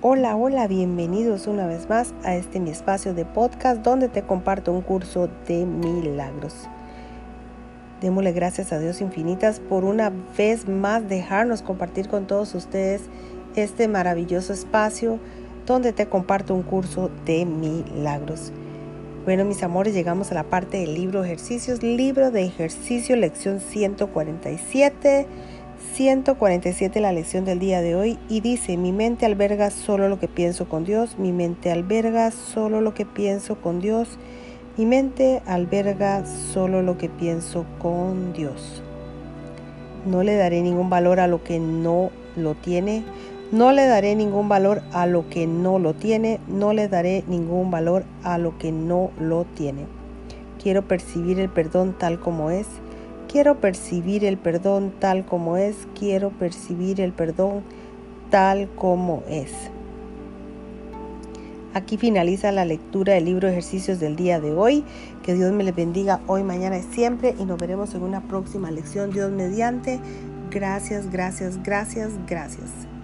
Hola, hola, bienvenidos una vez más a este mi espacio de podcast donde te comparto un curso de milagros. Démosle gracias a Dios infinitas por una vez más dejarnos compartir con todos ustedes este maravilloso espacio donde te comparto un curso de milagros. Bueno, mis amores, llegamos a la parte del libro ejercicios, libro de ejercicio, lección 147 147 la lección del día de hoy y dice, mi mente alberga solo lo que pienso con Dios, mi mente alberga solo lo que pienso con Dios, mi mente alberga solo lo que pienso con Dios. No le daré ningún valor a lo que no lo tiene, no le daré ningún valor a lo que no lo tiene, no le daré ningún valor a lo que no lo tiene. Quiero percibir el perdón tal como es Quiero percibir el perdón tal como es. Quiero percibir el perdón tal como es. Aquí finaliza la lectura del libro ejercicios del día de hoy. Que Dios me les bendiga hoy, mañana y siempre. Y nos veremos en una próxima lección. Dios mediante. Gracias, gracias, gracias, gracias.